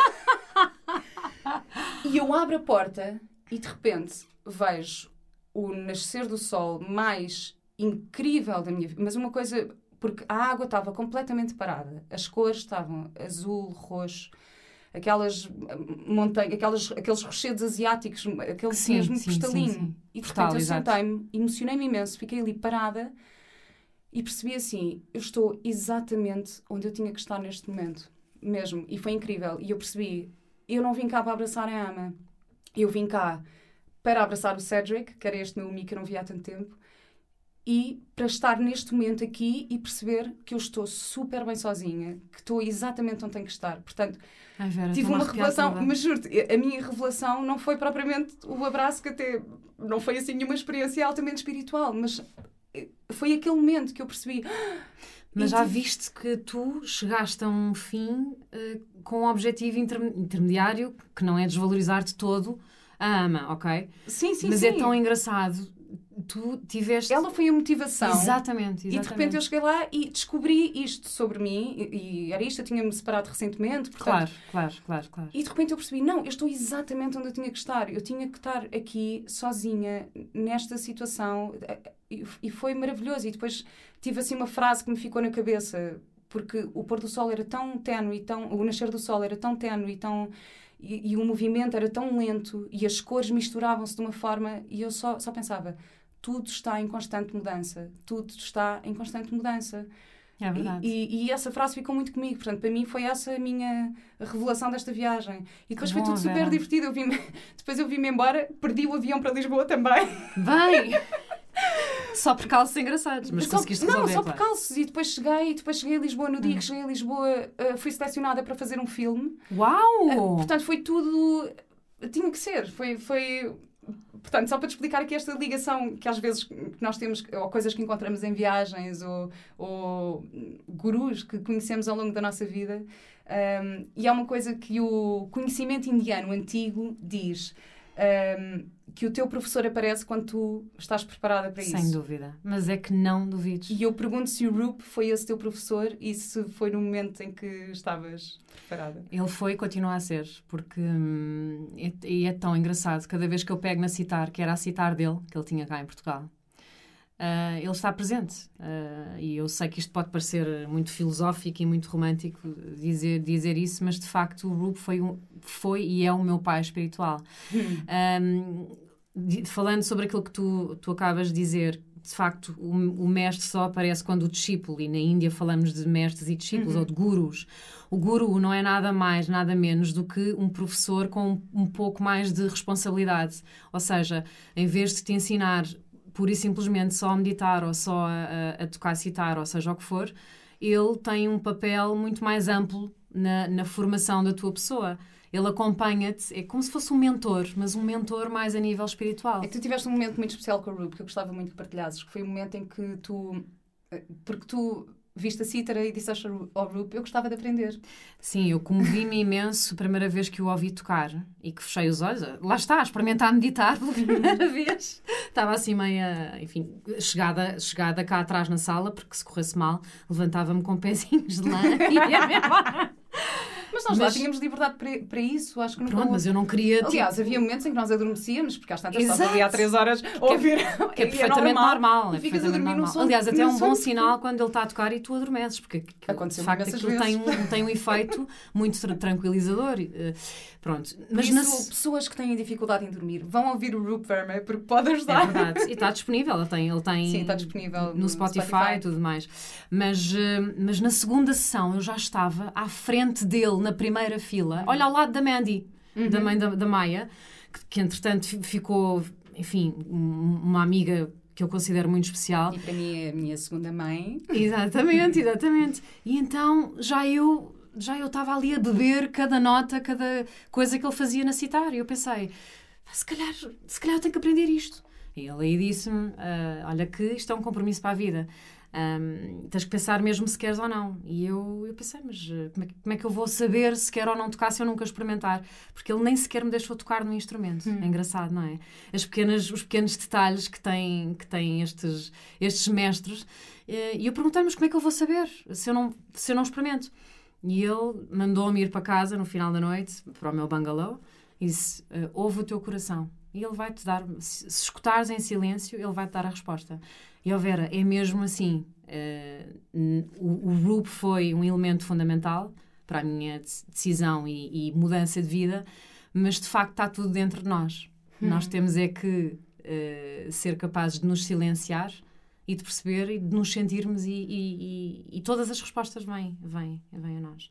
e eu abro a porta e de repente vejo o nascer do sol mais incrível da minha vida. Mas uma coisa, porque a água estava completamente parada, as cores estavam azul, roxo. Aquelas montanhas, aquelas, aqueles rochedos asiáticos, aquele Sim, mesmo sim, cristalino. sim, sim. E de repente eu sentei-me, emocionei-me imenso, fiquei ali parada e percebi assim: eu estou exatamente onde eu tinha que estar neste momento, mesmo. E foi incrível. E eu percebi: eu não vim cá para abraçar a Ama, eu vim cá para abraçar o Cedric, que era este meu amigo que eu não via há tanto tempo, e para estar neste momento aqui e perceber que eu estou super bem sozinha, que estou exatamente onde tenho que estar. Portanto, Ai, Vera, tive uma revelação, mas juro-te, a minha revelação não foi propriamente o abraço que até não foi assim nenhuma experiência altamente espiritual, mas eh, foi aquele momento que eu percebi. Mas E já viste que tu chegaste a um fim eh, com um objetivo interme- intermediário que não é desvalorizar-te todo a ama, ok? Sim, sim, Mas sim. é tão engraçado. Tu tiveste. Ela foi a motivação. Exatamente, exatamente. E de repente eu cheguei lá e descobri isto sobre mim, e, e era isto, eu tinha-me separado recentemente, portanto, Claro, claro, claro, claro. E de repente eu percebi, não, eu estou exatamente onde eu tinha que estar. Eu tinha que estar aqui sozinha, nesta situação. E, e foi maravilhoso. E depois tive assim uma frase que me ficou na cabeça, porque o pôr do sol era tão tenue, e tão, o nascer do sol era tão tenue e tão, e, e, o movimento era tão lento e as cores misturavam-se de uma forma e eu só, só pensava, tudo está em constante mudança, tudo está em constante mudança. É verdade. E, e, e, essa frase ficou muito comigo. Portanto, para mim foi essa a minha revelação desta viagem. E depois que foi bom, tudo super Vera. divertido. Eu vim depois eu vim-me embora, perdi o avião para Lisboa também. Bem! Só por calços engraçados, mas só, conseguiste resolver, Não, só por calços. E depois cheguei, depois cheguei a Lisboa. No dia hum. que cheguei a Lisboa, uh, fui selecionada para fazer um filme. Uau! Uh, portanto, foi tudo... Tinha que ser. Foi... foi portanto, só para te explicar aqui esta ligação que às vezes nós temos, ou coisas que encontramos em viagens, ou, ou gurus que conhecemos ao longo da nossa vida, um, e é uma coisa que o conhecimento indiano antigo diz. Um, que o teu professor aparece quando tu estás preparada para Sem isso. Sem dúvida. Mas é que não duvides. E eu pergunto se o Roop foi esse teu professor e se foi no momento em que estavas preparada. Ele foi e continua a ser, porque hum, é, é, tão engraçado. Cada vez que eu pego na citar, que era a citar dele, que ele tinha cá em Portugal, Uh, ele está presente. Uh, e eu sei que isto pode parecer muito filosófico e muito romântico dizer, dizer isso, mas de facto o Rube foi, um, foi e é o meu pai espiritual. Um, de, falando sobre aquilo que tu, tu acabas de dizer, de facto, o, o, mestre só aparece quando o discípulo, e na Índia falamos de mestres e discípulos, uhum. ou de gurus. O guru não é nada mais, nada menos do que um professor com um, um pouco mais de responsabilidade. Ou seja, em vez de te ensinar pura e simplesmente só a meditar ou só a, a, tocar citar, ou seja o que for, ele tem um papel muito mais amplo na, na formação da tua pessoa. Ele acompanha-te, é como se fosse um mentor, mas um mentor mais a nível espiritual. É que tu tiveste um momento muito especial com o Rube, que eu gostava muito que partilhasses, que foi o um momento em que tu. Eh, porque tu viste a cítara e disseste ao Rupe, eu gostava de aprender. Sim, eu comovi-me imenso a primeira vez que o ouvi tocar e que fechei os olhos. Lá está, a experimentar a meditar pela primeira vez. Estava assim meia, enfim, chegada, chegada cá atrás na sala, porque se corresse mal, levantava-me com pezinhos de lã e ia-me embora. Mas nós mas... lá tínhamos liberdade para, para isso, acho que nunca Pronto, mas eu não queria... Tipo... Aliás, havia momentos em que nós adormecíamos, porque às tantas estávamos ali há três horas a ouvir... Que é, é perfeitamente normal. normal é perfeitamente normal. Som, Aliás, até é um bom sinal quando ele está a tocar e tu adormeces, porque Aconteceu de facto aquilo tem um, tem um efeito muito tranquilizador. Eh, pronto. Mas isso, nas... pessoas que têm dificuldade em dormir vão ouvir o Roop Vermeer porque pode ajudar. É verdade. E está disponível. Ele tem, ele tem Sim, está disponível no, Spotify, e tudo mais. Mas, eh, mas na segunda sessão eu já estava à frente dele, na primeira fila. Olha ao lado da Mandy, uhum. da mãe da, da Maia, que, que entretanto ficou, enfim, uma amiga que eu considero muito especial. E para mim é a minha segunda mãe. Exatamente, exatamente. E então já eu já eu estava ali a beber cada nota, cada coisa que ele fazia na citar. E eu pensei, se calhar, se calhar eu tenho que aprender isto. E ele aí disse-me, uh, olha que isto é um compromisso para a vida. Um, tens que pensar mesmo se queres ou não. E eu, eu pensei, mas uh, como é, que, como é, que eu vou saber se quero ou não tocar se eu nunca experimentar? Porque ele nem sequer me deixou tocar no instrumento. Hum. É engraçado, não é? As pequenas, os pequenos detalhes que têm, que têm estes, estes mestres. Uh, e eu perguntei-me, mas como é que eu vou saber se eu não, se eu não experimento? E ele mandou-me ir para casa no final da noite, para o meu bungalow, e disse: uh, Ouve o teu coração. E ele vai-te dar, se, se escutares em silêncio, ele vai-te dar a resposta. E, ó Vera, é mesmo assim. Uh, o, o RUP foi um elemento fundamental para a minha decisão e, e, mudança de vida, mas de facto está tudo dentro de nós. Hum. Nós temos é que uh, ser capazes de nos silenciar e de perceber e de nos sentirmos e, e, e, todas as respostas vêm, vêm, vêm a nós.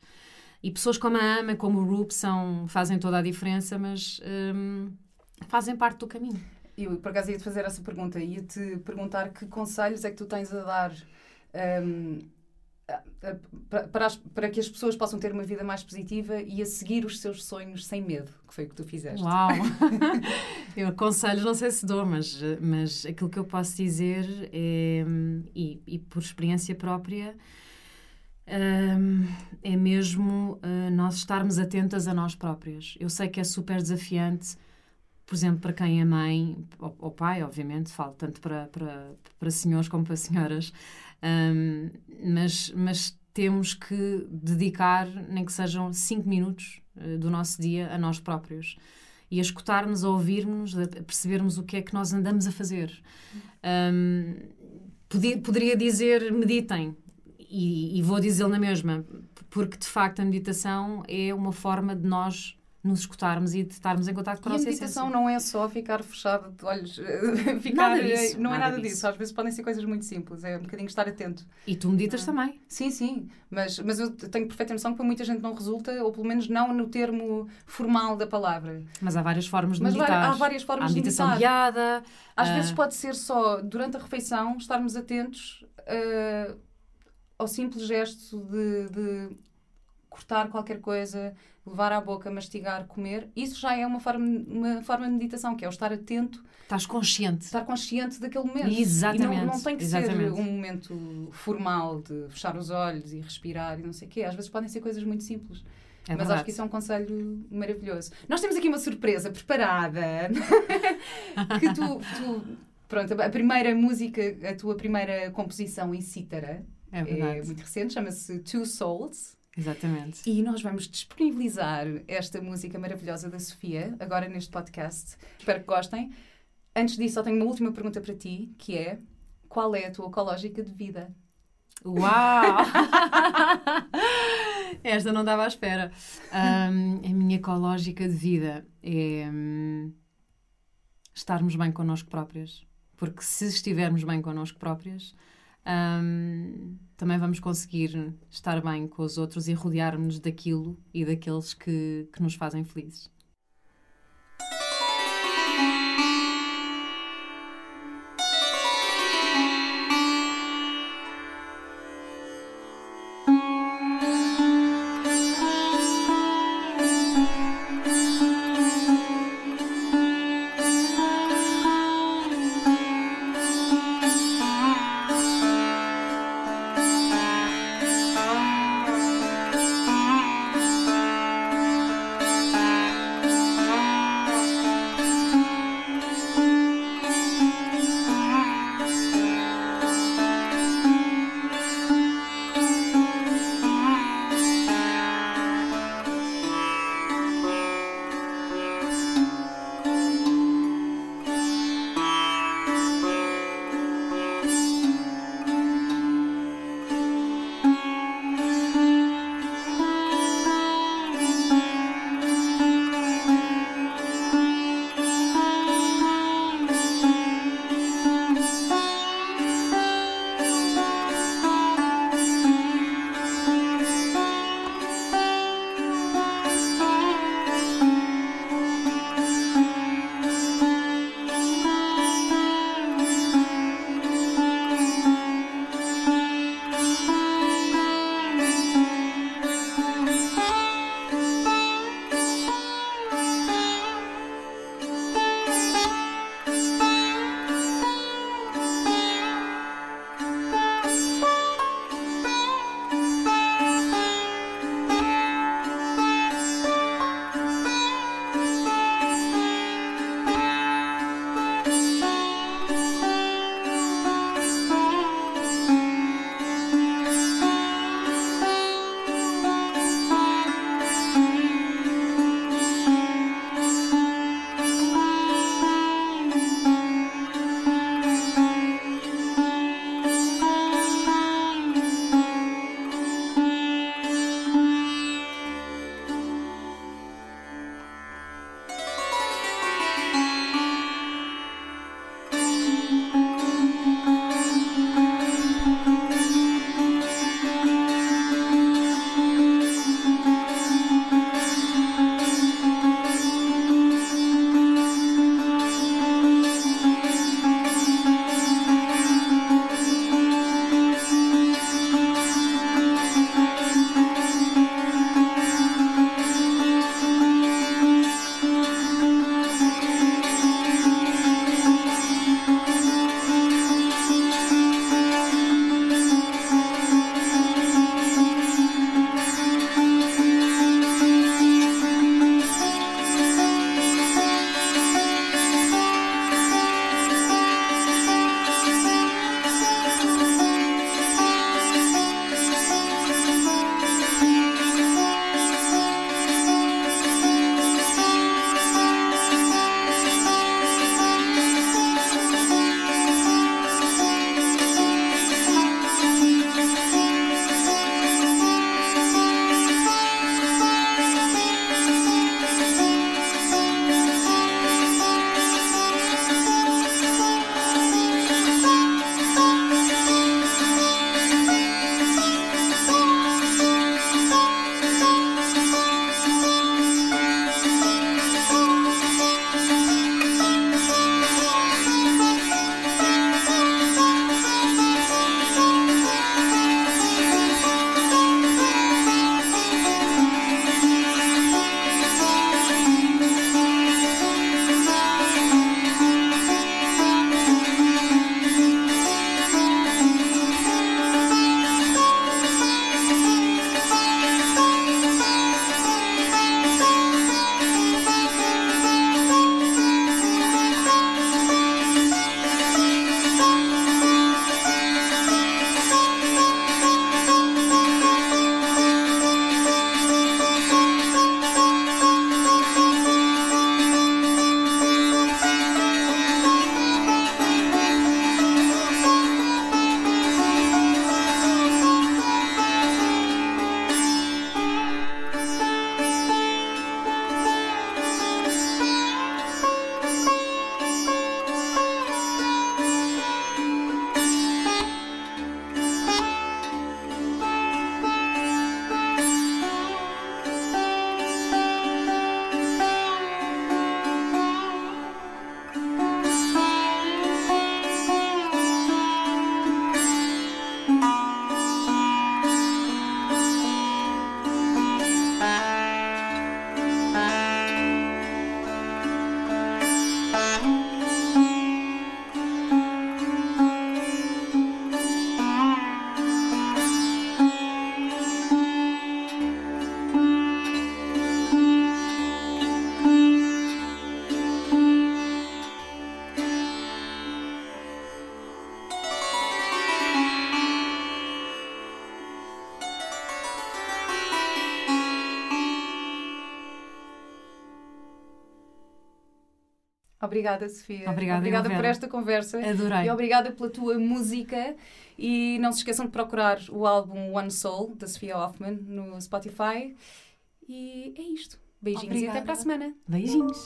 E pessoas como a Ama, como o Rup, são, fazem toda a diferença, mas um, fazas parte do caminho. Eu, por acaso, ia-te fazer essa pergunta. Ia-te perguntar que conselhos é que tu tens a dar um, para, as, para que as pessoas possam ter uma vida mais positiva e a seguir os seus sonhos sem medo, que foi o que tu fizeste. Uau! eu conselhos não sei se dou, mas, mas aquilo que eu posso dizer é, e, e por experiência própria, um, é mesmo uh, nós estarmos atentas a nós próprias. Eu sei que é super desafiante por exemplo, para quem é mãe, ou, ou pai, obviamente, falo tanto para, para, para senhores como para senhoras, um, mas, mas temos que dedicar, nem que sejam cinco minutos uh, do nosso dia a nós próprios e a escutarmos, a ouvirmos, a percebermos o que é que nós andamos a fazer. Um, podia, poderia dizer meditem, e, e vou dizê-lo na mesma, porque de facto a meditação é uma forma de nós nos escutarmos e de estarmos em contato com a a nossa meditação não é só ficar fechado de olhos, ficar, Nada disso, não é nada nada disso. disso. Às vezes podem ser coisas muito simples, é um bocadinho estar atento. E tu meditas também. Sim, sim, mas, mas eu tenho perfeita noção que para muita gente não resulta, ou pelo menos não no termo formal da palavra. Mas há várias formas de Mas meditar. há várias formas há de meditação guiada. Às ah, vezes pode ser só durante a refeição estarmos atentos ah, ao simples gesto de, de cortar qualquer coisa, levar à boca, mastigar, comer. Isso já é uma forma, uma forma de meditação, que é o estar atento, Estás consciente. estar consciente daquele momento. Exatamente, E não, não tem que exatamente. ser um momento formal de fechar os olhos e respirar e não sei o quê. Às vezes podem ser coisas muito simples. É Mas acho que isso é um conselho maravilhoso. Nós temos aqui uma surpresa preparada. que tu, tu- Pronto, a primeira música, a tua primeira composição em cítara É é muito recente, chama-se Two Souls. Exatamente. E nós vamos disponibilizar esta música maravilhosa da Sofia, agora neste podcast. Espero que gostem. Antes disso, só tenho uma última pergunta para ti, que é qual é a tua ecológica de vida? Uau! Esta não estava à espera. Ahm, a minha ecológica de vida é hum, estarmos bem connosco próprias. Porque se estivermos bem connosco próprias, hum, também vamos conseguir estar bem com os outros e rodear-nos daquilo e daqueles que, que nos fazem felizes. Obrigada, Sofia. Obrigada, obrigada por esta conversa. Adorei. E obrigada pela tua música. E não se esqueçam de procurar o álbum One Soul, da Sofia Hoffman, no Spotify. E é isto. Beijinhos e Obrigada. até para a semana. Beijinhos.